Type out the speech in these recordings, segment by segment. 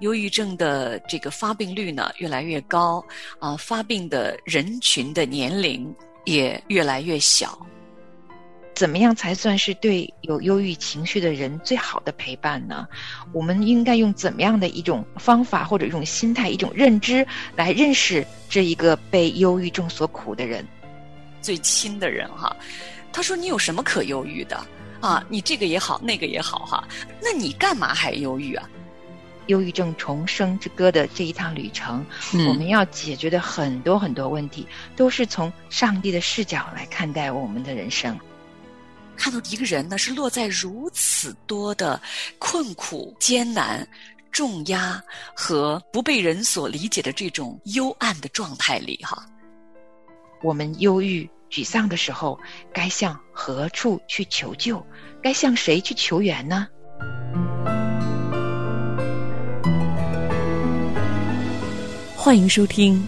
忧郁症的这个发病率呢越来越高，啊，发病的人群的年龄也越来越小。怎么样才算是对有忧郁情绪的人最好的陪伴呢？我们应该用怎么样的一种方法或者一种心态、一种认知来认识这一个被忧郁症所苦的人？最亲的人哈，他说：“你有什么可忧郁的啊？你这个也好，那个也好哈，那你干嘛还忧郁啊？”忧郁症重生之歌的这一趟旅程，我们要解决的很多很多问题，都是从上帝的视角来看待我们的人生。看到一个人呢，是落在如此多的困苦、艰难、重压和不被人所理解的这种幽暗的状态里，哈。我们忧郁、沮丧的时候，该向何处去求救？该向谁去求援呢？欢迎收听《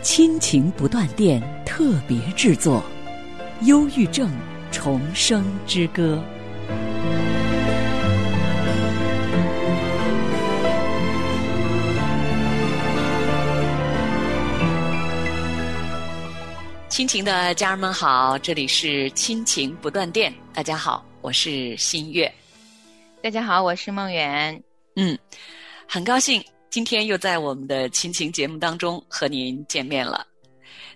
亲情不断电》特别制作，《忧郁症》。重生之歌，亲情的家人们好，这里是亲情不断电。大家好，我是新月。大家好，我是梦圆。嗯，很高兴今天又在我们的亲情节目当中和您见面了。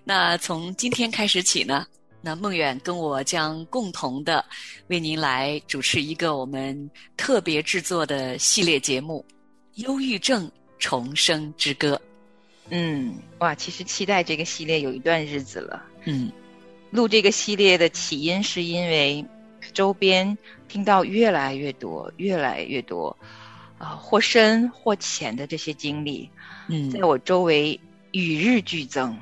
那从今天开始起呢？那梦远跟我将共同的为您来主持一个我们特别制作的系列节目《忧郁症重生之歌》。嗯，哇，其实期待这个系列有一段日子了。嗯，录这个系列的起因是因为周边听到越来越多、越来越多啊，或深或浅的这些经历，嗯，在我周围与日俱增。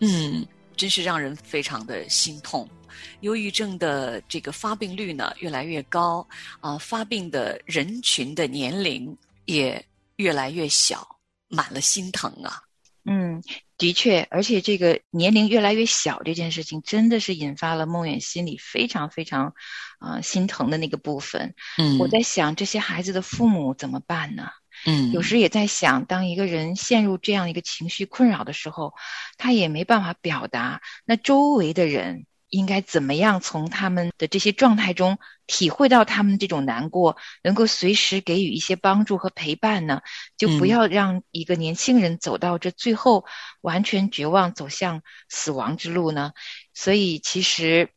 嗯。真是让人非常的心痛，忧郁症的这个发病率呢越来越高啊，发病的人群的年龄也越来越小，满了心疼啊。嗯，的确，而且这个年龄越来越小这件事情，真的是引发了梦远心里非常非常啊心疼的那个部分。嗯，我在想这些孩子的父母怎么办呢？嗯，有时也在想，当一个人陷入这样一个情绪困扰的时候，他也没办法表达，那周围的人应该怎么样从他们的这些状态中体会到他们这种难过，能够随时给予一些帮助和陪伴呢？就不要让一个年轻人走到这最后完全绝望，走向死亡之路呢？所以，其实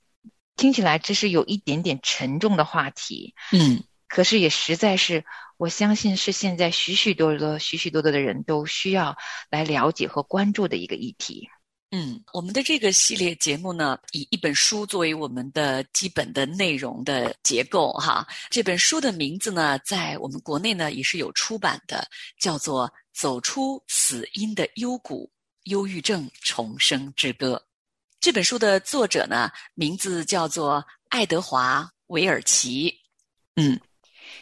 听起来这是有一点点沉重的话题。嗯，可是也实在是。我相信是现在许许多多、许许多多的人都需要来了解和关注的一个议题。嗯，我们的这个系列节目呢，以一本书作为我们的基本的内容的结构哈。这本书的名字呢，在我们国内呢也是有出版的，叫做《走出死因的幽谷：忧郁症重生之歌》。这本书的作者呢，名字叫做爱德华·韦尔奇。嗯。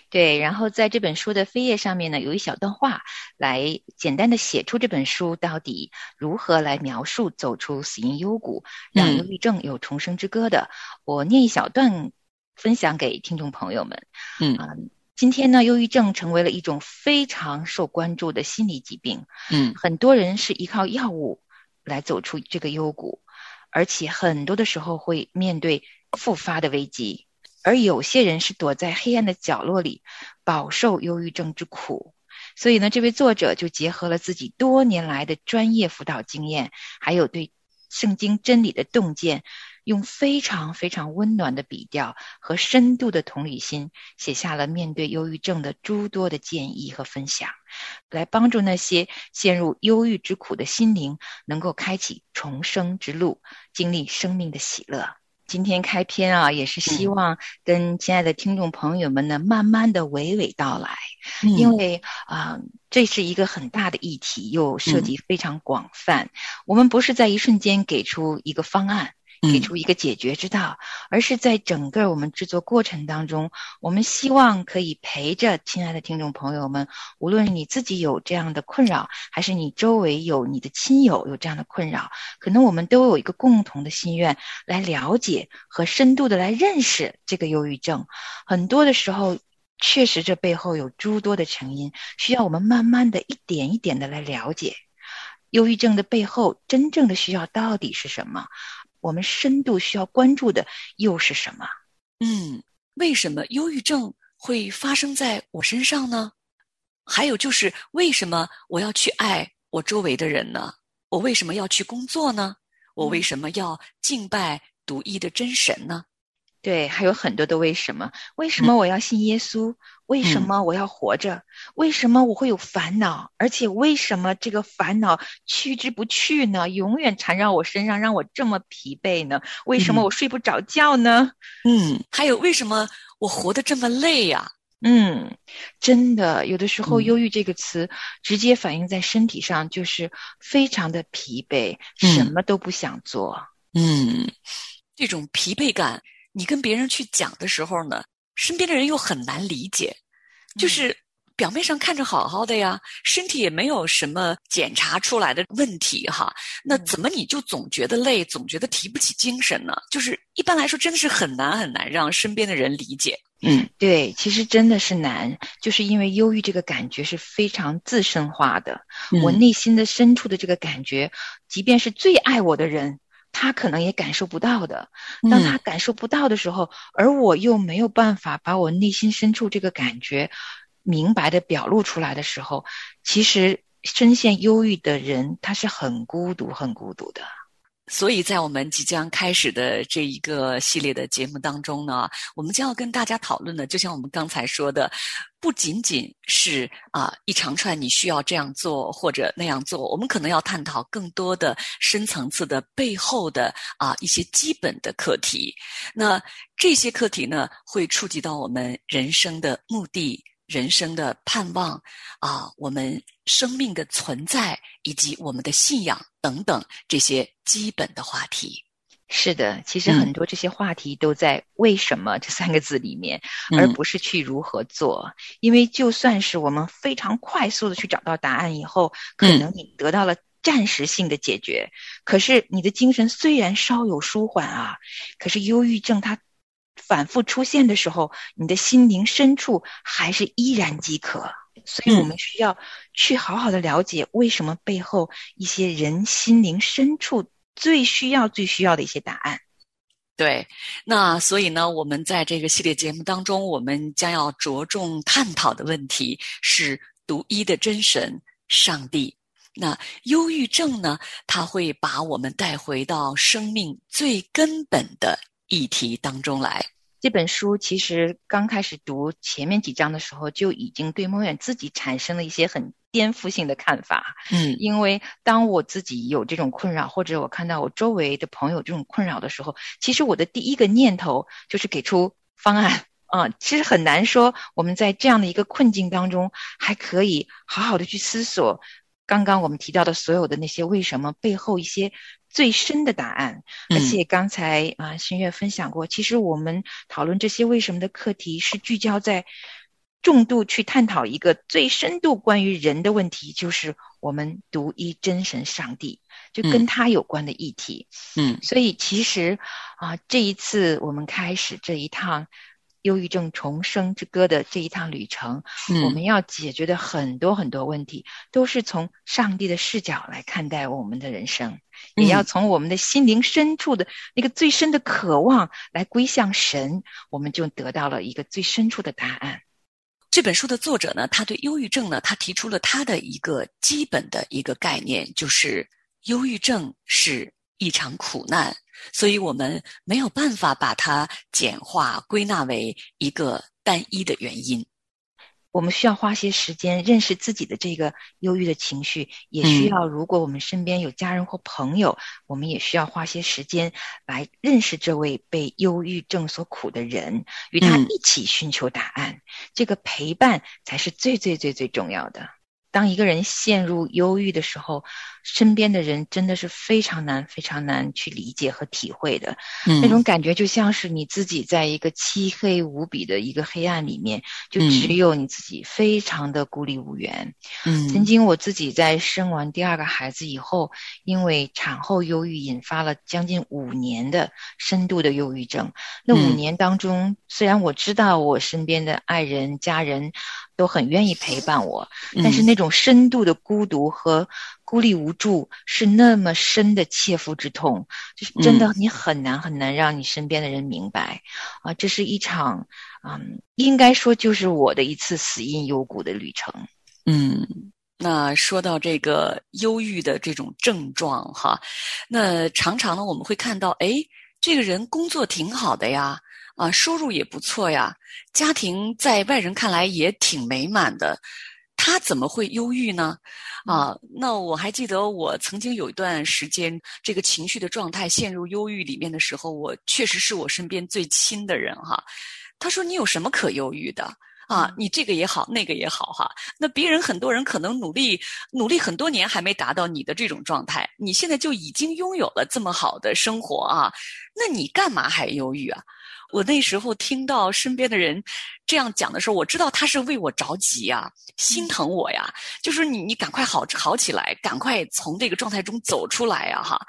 对，然后在这本书的扉页上面呢，有一小段话，来简单的写出这本书到底如何来描述走出死因幽谷，让忧郁症有重生之歌的。我念一小段，分享给听众朋友们。嗯啊，今天呢，忧郁症成为了一种非常受关注的心理疾病。嗯，很多人是依靠药物来走出这个幽谷，而且很多的时候会面对复发的危机。而有些人是躲在黑暗的角落里，饱受忧郁症之苦。所以呢，这位作者就结合了自己多年来的专业辅导经验，还有对圣经真理的洞见，用非常非常温暖的笔调和深度的同理心，写下了面对忧郁症的诸多的建议和分享，来帮助那些陷入忧郁之苦的心灵，能够开启重生之路，经历生命的喜乐。今天开篇啊，也是希望跟亲爱的听众朋友们呢，慢慢的娓娓道来，因为啊，这是一个很大的议题，又涉及非常广泛，我们不是在一瞬间给出一个方案。给出一个解决之道，而是在整个我们制作过程当中，我们希望可以陪着亲爱的听众朋友们，无论你自己有这样的困扰，还是你周围有你的亲友有这样的困扰，可能我们都有一个共同的心愿，来了解和深度的来认识这个忧郁症。很多的时候，确实这背后有诸多的成因，需要我们慢慢的一点一点的来了解。忧郁症的背后真正的需要到底是什么？我们深度需要关注的又是什么？嗯，为什么忧郁症会发生在我身上呢？还有就是，为什么我要去爱我周围的人呢？我为什么要去工作呢？我为什么要敬拜独一的真神呢？对，还有很多的为什么？为什么我要信耶稣？为什么我要活着？为什么我会有烦恼？而且为什么这个烦恼去之不去呢？永远缠绕我身上，让我这么疲惫呢？为什么我睡不着觉呢？嗯，还有为什么我活得这么累呀？嗯，真的，有的时候“忧郁”这个词直接反映在身体上，就是非常的疲惫，什么都不想做。嗯，这种疲惫感。你跟别人去讲的时候呢，身边的人又很难理解，就是表面上看着好好的呀，身体也没有什么检查出来的问题哈，那怎么你就总觉得累，总觉得提不起精神呢？就是一般来说，真的是很难很难让身边的人理解。嗯，对，其实真的是难，就是因为忧郁这个感觉是非常自身化的，我内心的深处的这个感觉，即便是最爱我的人。他可能也感受不到的，当他感受不到的时候，而我又没有办法把我内心深处这个感觉明白的表露出来的时候，其实深陷忧郁的人他是很孤独、很孤独的。所以在我们即将开始的这一个系列的节目当中呢，我们将要跟大家讨论的，就像我们刚才说的，不仅仅是啊一长串你需要这样做或者那样做，我们可能要探讨更多的深层次的背后的啊一些基本的课题。那这些课题呢，会触及到我们人生的目的。人生的盼望啊，我们生命的存在以及我们的信仰等等这些基本的话题。是的，其实很多这些话题都在“为什么”这三个字里面，而不是去如何做。因为就算是我们非常快速的去找到答案以后，可能你得到了暂时性的解决，可是你的精神虽然稍有舒缓啊，可是忧郁症它。反复出现的时候，你的心灵深处还是依然饥渴，所以我们需要去好好的了解为什么背后一些人心灵深处最需要、最需要的一些答案。对，那所以呢，我们在这个系列节目当中，我们将要着重探讨的问题是独一的真神上帝。那忧郁症呢，它会把我们带回到生命最根本的。议题当中来，这本书其实刚开始读前面几章的时候，就已经对梦远自己产生了一些很颠覆性的看法。嗯，因为当我自己有这种困扰，或者我看到我周围的朋友这种困扰的时候，其实我的第一个念头就是给出方案。啊，其实很难说我们在这样的一个困境当中，还可以好好的去思索刚刚我们提到的所有的那些为什么背后一些。最深的答案，而且刚才啊，新月分享过，其实我们讨论这些为什么的课题，是聚焦在重度去探讨一个最深度关于人的问题，就是我们独一真神上帝，就跟他有关的议题。嗯，所以其实啊，这一次我们开始这一趟忧郁症重生之歌的这一趟旅程，我们要解决的很多很多问题，都是从上帝的视角来看待我们的人生。也要从我们的心灵深处的那个最深的渴望来归向神，我们就得到了一个最深处的答案。这本书的作者呢，他对忧郁症呢，他提出了他的一个基本的一个概念，就是忧郁症是一场苦难，所以我们没有办法把它简化归纳为一个单一的原因。我们需要花些时间认识自己的这个忧郁的情绪，也需要，如果我们身边有家人或朋友，我们也需要花些时间来认识这位被忧郁症所苦的人，与他一起寻求答案。这个陪伴才是最最最最重要的。当一个人陷入忧郁的时候，身边的人真的是非常难、非常难去理解和体会的。嗯那种感觉就像是你自己在一个漆黑无比的一个黑暗里面，就只嗯有你自己，非常的孤立无援。嗯曾经我自己在生完第二个孩子以后，因为产后忧郁引发了将近五年的深度的忧郁症。那五嗯年当中，虽然我知道我身边的爱人、家人都很愿意陪伴我，但是嗯。那种深度的孤独和孤立无助是那么深的切肤之痛，就是真的你很难很难让你身边的人明白。啊，这是一场嗯，应该说就是我的一次死因幽谷的旅程。嗯，那说到这个忧郁的这种症状哈，那常常呢我们会看到，哎，这个人工作挺好的呀，啊，收入也不错呀，家庭在外人看来也挺美满的，他怎么会忧郁呢？啊，那我还记得我曾经有一段时间，这个情绪的状态陷入忧郁里面的时候，我确实是我身边最亲的人哈。他说：“你有什么可忧郁的？”啊，你这个也好，那个也好，哈。那别人很多人可能努力努力很多年还没达到你的这种状态，你现在就已经拥有了这么好的生活啊，那你干嘛还忧郁啊？我那时候听到身边的人这样讲的时候，我知道他是为我着急呀、心疼我呀，就是你你赶快好好起来，赶快从这个状态中走出来呀，哈。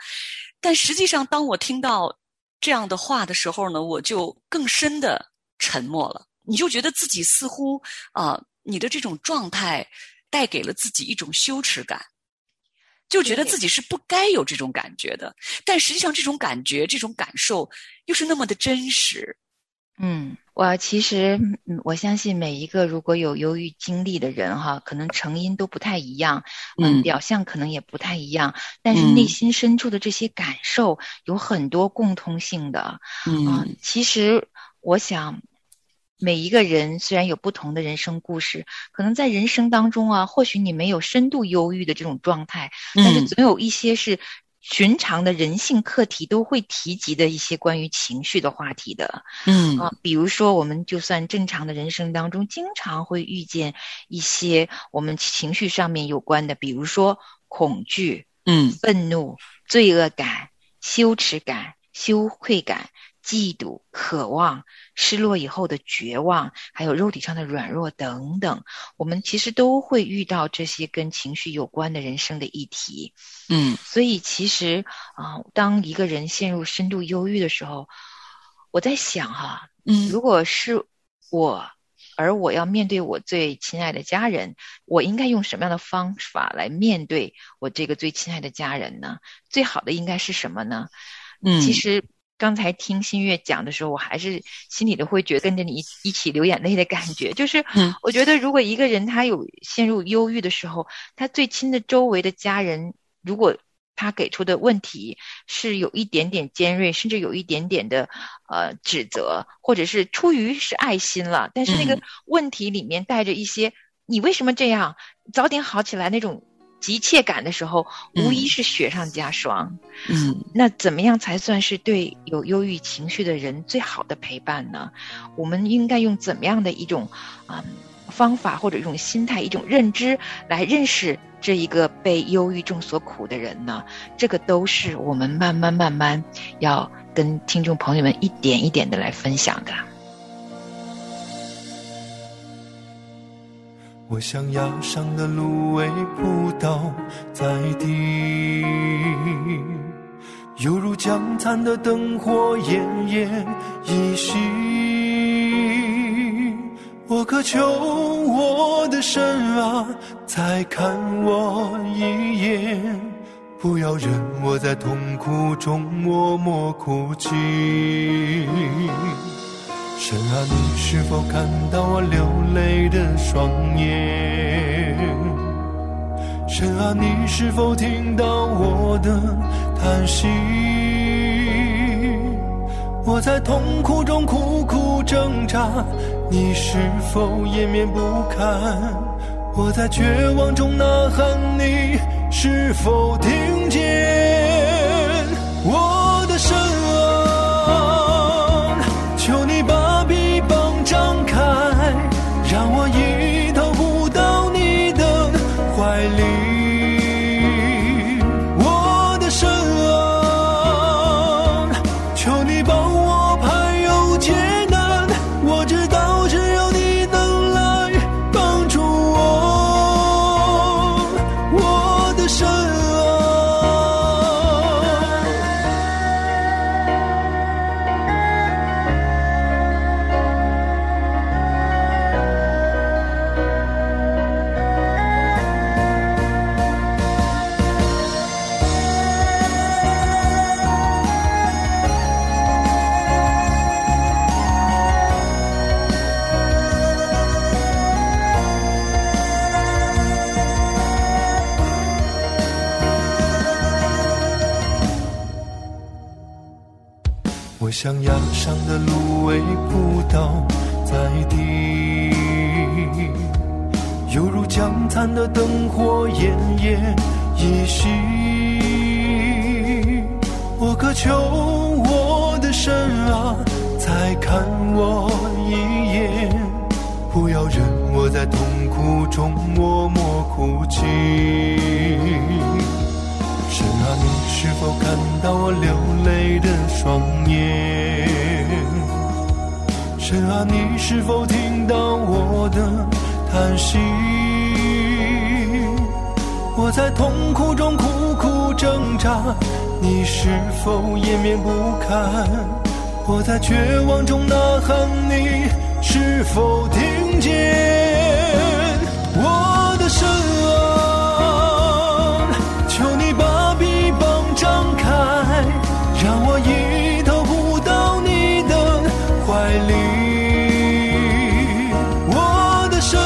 但实际上，当我听到这样的话的时候呢，我就更深的沉默了。你就觉得自己似乎啊、你的这种状态带给了自己一种羞耻感，就觉得自己是不该有这种感觉的。但实际上，这种感觉、这种感受又是那么的真实。嗯，我其实嗯我相信每一个如果有忧郁经历的人哈，可能成因都不太一样，嗯表象可能也不太一样，但是嗯内心深处的这些感受有很多共通性的啊、嗯其实我想。每一个人虽然有不同的人生故事，可能在人生当中啊，或许你没有深度忧郁的这种状态，但是嗯总有一些是寻常的人性课题都会提及的一些关于情绪的话题的。嗯啊，比如说，我们就算正常的人生当中，经常会遇见一些我们情绪上面有关的，比如说恐惧、嗯愤怒、罪恶感、羞耻感、羞愧感、嫉妒、渴望、失落以后的绝望，还有肉体上的软弱等等，我们其实都会遇到这些跟情绪有关的人生的议题。嗯所以其实啊、当一个人陷入深度忧郁的时候，我在想哈、嗯如果是我，而我要面对我最亲爱的家人，我应该用什么样的方法来面对我这个最亲爱的家人呢？最好的应该是什么呢？嗯，其实刚才听新月讲的时候，我还是心里的会觉得跟着你一一起流眼泪的感觉。就是嗯我觉得，如果一个人他有陷入忧郁的时候，他最亲的周围的家人，如果他给出的问题是有一点点尖锐，甚至有一点点的呃指责，或者是出于是爱心了，但是那个嗯问题里面带着一些“你为什么这样？早点好起来”那种急切感的时候，无疑嗯是雪上加霜。嗯那怎么样才算是对有忧郁情绪的人最好的陪伴呢？我们应该用怎么样的一种啊、方法或者一种心态、一种认知来认识这一个被忧郁症所苦的人呢？这个都是我们慢慢慢慢要跟听众朋友们一点一点的来分享的。我像压伤的芦苇扑倒在地，犹如江残的灯火奄奄一息。我渴求我的神啊，再看我一眼，不要任我在痛苦中默默哭泣。神啊，你是否看到我流泪的双眼？神啊，你是否听到我的叹息？我在痛苦中苦苦挣扎，你是否掩面不堪？我在绝望中呐喊，你是否听见？保求我的神啊，再看我一眼，不要让我在痛苦中默默哭泣。神啊，你是否看到我流泪的双眼？神啊，你是否听到我的叹息？我在痛苦中苦苦挣扎，你是否掩面不堪？我在绝望中呐喊，你是否听见？我的神啊，求你把臂膀张开，让我一头扑到你的怀里。我的神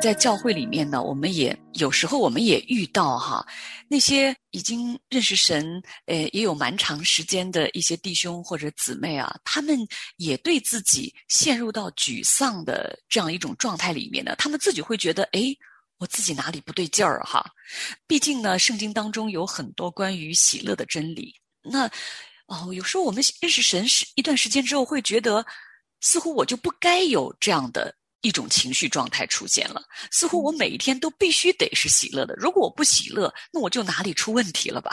在教会里面呢，我们也有时候我们也遇到哈，那些已经认识神，呃，也有蛮长时间的一些弟兄或者姊妹啊，他们也对自己陷入到沮丧的这样一种状态里面呢，他们自己会觉得，诶，我自己哪里不对劲儿哈？毕竟呢，圣经当中有很多关于喜乐的真理。那哦，有时候我们认识神是一段时间之后，会觉得似乎我就不该有这样的一种情绪状态出现了，似乎我每一天都必须得是喜乐的。如果我不喜乐，那我就哪里出问题了吧？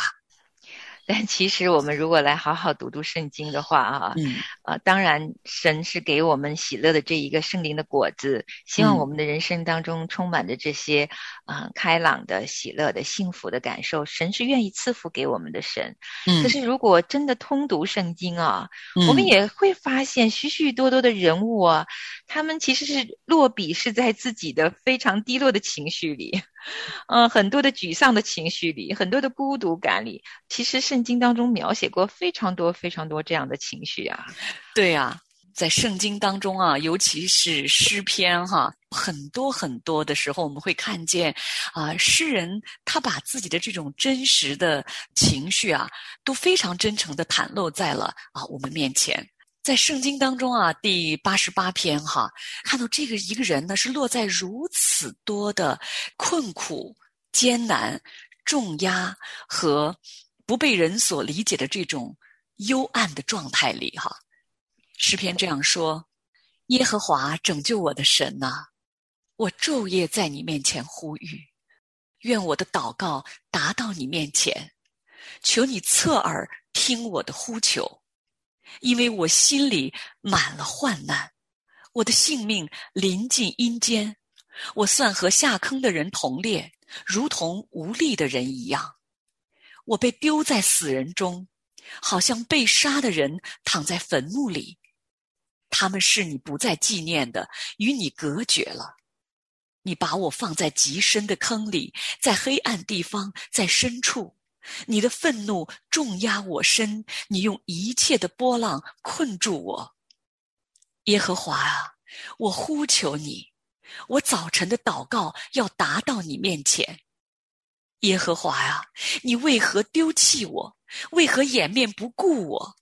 但其实我们如果来好好读读圣经的话啊，嗯呃，当然神是给我们喜乐的这一个圣灵的果子，希望嗯我们的人生当中充满着这些啊、呃开朗的、喜乐的、幸福的感受。神是愿意赐福给我们的神。嗯可是如果真的通读圣经啊，我们嗯也会发现许许多多的人物啊，他们其实是落笔是在自己的非常低落的情绪里，嗯、很多的沮丧的情绪里，很多的孤独感里。其实圣经当中描写过非常多非常多这样的情绪啊。对呀、在圣经当中啊，尤其是诗篇哈，很多很多的时候，我们会看见啊，诗人他把自己的这种真实的情绪啊，都非常真诚的袒露在了啊我们面前。在圣经当中啊，第八十八篇哈，看到这个一个人呢是落在如此多的困苦、艰难、重压和不被人所理解的这种幽暗的状态里哈。诗篇这样说：“耶和华拯救我的神呐、我昼夜在你面前呼吁，愿我的祷告达到你面前，求你侧耳听我的呼求，因为我心里满了患难，我的性命临近阴间，我算和下坑的人同列，如同无力的人一样，我被丢在死人中，好像被杀的人躺在坟墓里。他们是你不再纪念的，与你隔绝了。你把我放在极深的坑里，在黑暗地方，在深处。你的愤怒重压我身，你用一切的波浪困住我。耶和华啊，我呼求你，我早晨的祷告要达到你面前。耶和华啊，你为何丢弃我？为何掩面不顾我？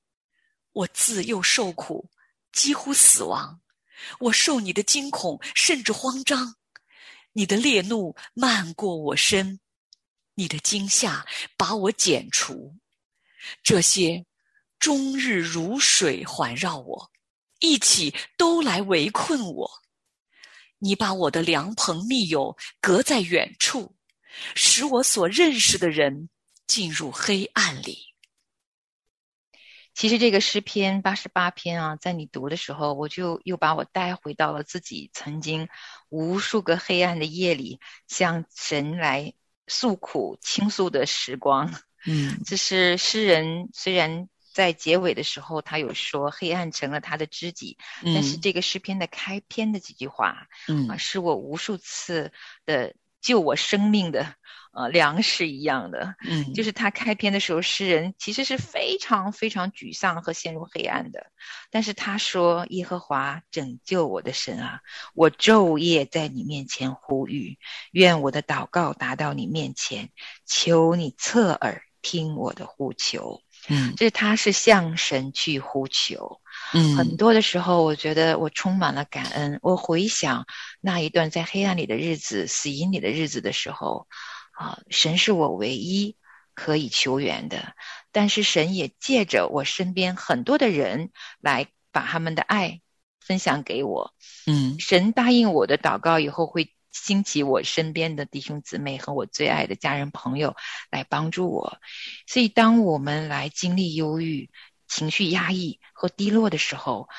我自幼受苦，几乎死亡。我受你的惊恐，甚至慌张。你的烈怒漫过我身，你的惊吓把我剪除。这些终日如水环绕我，一起都来围困我。你把我的良朋密友隔在远处，使我所认识的人进入黑暗里。其实这个诗篇八十八篇啊，在你读的时候，我就又把我带回到了自己曾经无数个黑暗的夜里，向神来诉苦倾诉的时光。嗯，这是诗人虽然在结尾的时候他有说黑暗成了他的知己，但是这个诗篇的开篇的几句话，嗯。啊，是我无数次的救我生命的。呃，粮食一样的，嗯，就是他开篇的时候，诗人其实是非常非常沮丧和陷入黑暗的。但是他说：“耶和华拯救我的神啊，我昼夜在你面前呼吁，愿我的祷告达到你面前，求你侧耳听我的呼求。”嗯，就是他是向神去呼求。嗯，很多的时候，我觉得我充满了感恩。我回想那一段在黑暗里的日子、死荫里的日子的时候。啊，神是我唯一可以求援的，但是神也借着我身边很多的人来把他们的爱分享给我。嗯，神答应我的祷告以后，会兴起我身边的弟兄姊妹和我最爱的家人朋友来帮助我。所以，当我们来经历忧郁、情绪压抑和低落的时候，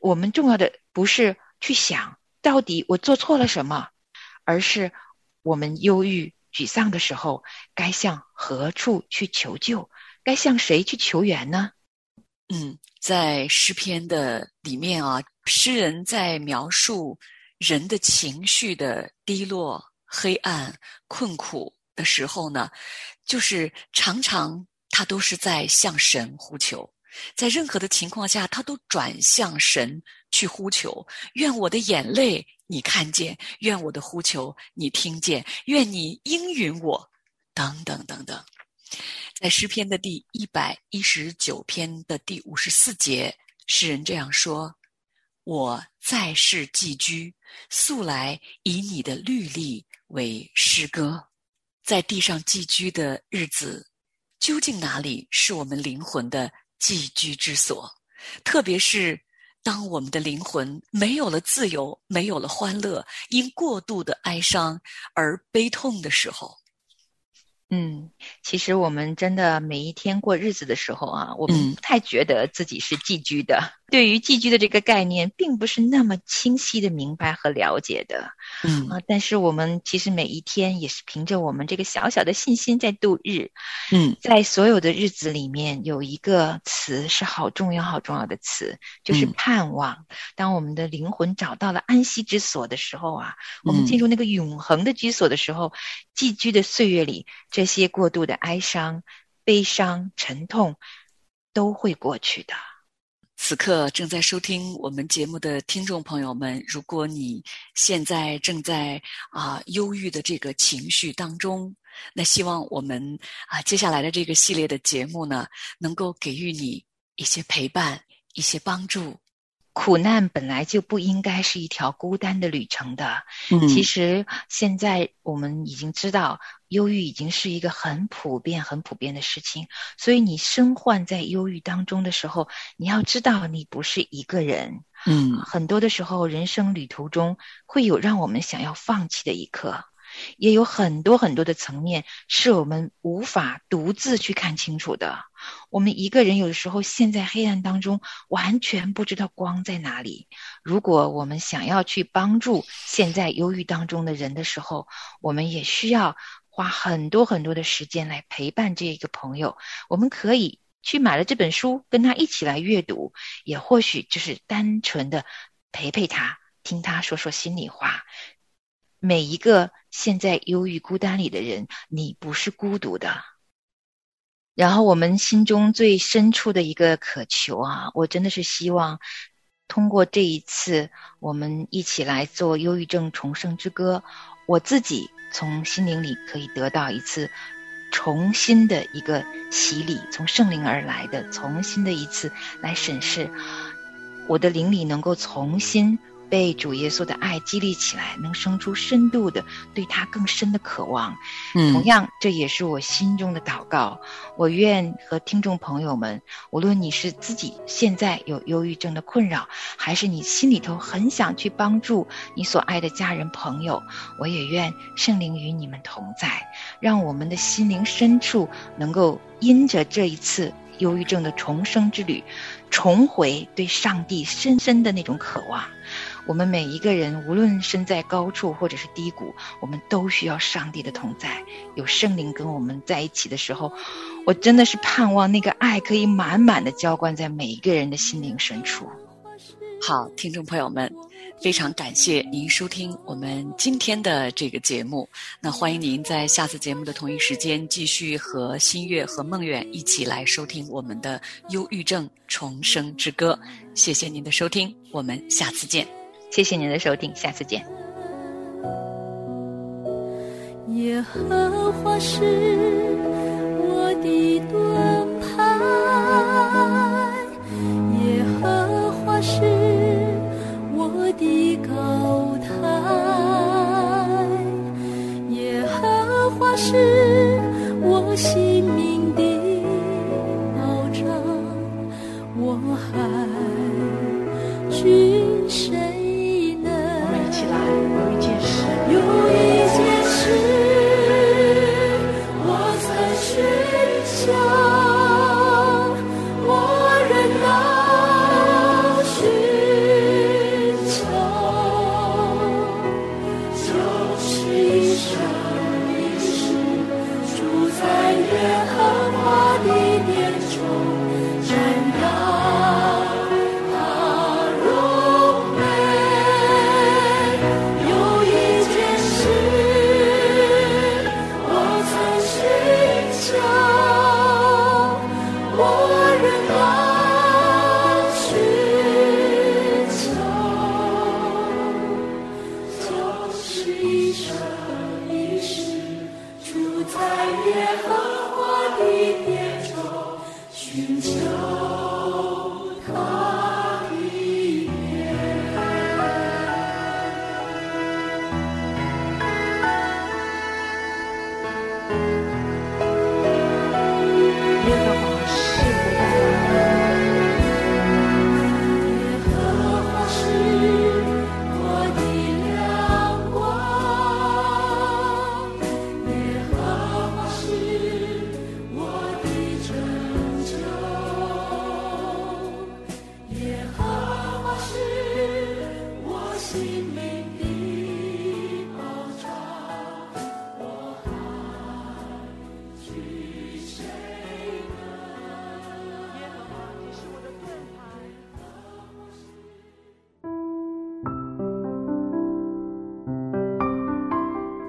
我们重要的不是去想到底我做错了什么，而是我们忧郁。沮丧的时候，该向何处去求救？该向谁去求援呢？嗯，在诗篇的里面啊，诗人在描述人的情绪的低落、黑暗、困苦的时候呢，就是常常他都是在向神呼求，在任何的情况下，他都转向神去呼求，愿我的眼泪。你看见，愿我的呼求你听见，愿你应允我，等等等等。在诗篇的第一百一十九篇的第五十四节，诗人这样说：“我在世寄居，素来以你的律例为诗歌。在地上寄居的日子，究竟哪里是我们灵魂的寄居之所？特别是。”当我们的灵魂没有了自由，没有了欢乐，因过度的哀伤而悲痛的时候。嗯，其实我们真的每一天过日子的时候啊，我们不太觉得自己是寄居的。对于寄居的这个概念，并不是那么清晰的明白和了解的。嗯啊，但是我们其实每一天也是凭着我们这个小小的信心在度日。嗯，在所有的日子里面，有一个词是好重要、好重要的词，就是盼望。当我们的灵魂找到了安息之所的时候啊，我们进入那个永恒的居所的时候，寄居的岁月里。这些过度的哀伤、悲伤、沉痛都会过去的。此刻正在收听我们节目的听众朋友们，如果你现在正在啊忧郁的这个情绪当中，那希望我们啊接下来的这个系列的节目呢，能够给予你一些陪伴、一些帮助。苦难本来就不应该是一条孤单的旅程的。嗯，其实现在我们已经知道，忧郁已经是一个很普遍、很普遍的事情。所以你身患在忧郁当中的时候，你要知道你不是一个人。嗯，很多的时候，人生旅途中会有让我们想要放弃的一刻。也有很多很多的层面是我们无法独自去看清楚的。我们一个人有的时候陷在黑暗当中，完全不知道光在哪里。如果我们想要去帮助陷在忧郁当中的人的时候，我们也需要花很多很多的时间来陪伴这一个朋友。我们可以去买了这本书，跟他一起来阅读，也或许就是单纯的陪陪他，听他说说心里话。每一个陷在忧郁孤单里的人，你不是孤独的。然后我们心中最深处的一个渴求啊，我真的是希望通过这一次，我们一起来做忧郁症重生之歌，我自己从心灵里可以得到一次重新的一个洗礼，从圣灵而来的重新的一次来审视我的灵里，能够重新。被主耶稣的爱激励起来，能生出深度的对他更深的渴望。嗯同样，这也是我心中的祷告。我愿和听众朋友们，无论你是自己现在有忧郁症的困扰，还是你心里头很想去帮助你所爱的家人朋友，我也愿圣灵与你们同在，让我们的心灵深处能够因着这一次忧郁症的重生之旅，重回对上帝深深的那种渴望。我们每一个人，无论身在高处或者是低谷，我们都需要上帝的同在。有圣灵跟我们在一起的时候，我真的是盼望那个爱可以满满的浇灌在每一个人的心灵深处。好，听众朋友们，非常感谢您收听我们今天的这个节目。那欢迎您在下次节目的同一时间继续和新月和梦远一起来收听我们的忧郁症重生之歌。谢谢您的收听，我们下次见。谢谢您的收听，下次见。耶和华是我的盾牌，耶和华是我的高台，耶和华是我性命的是一生一世住在耶和华的殿中，寻求。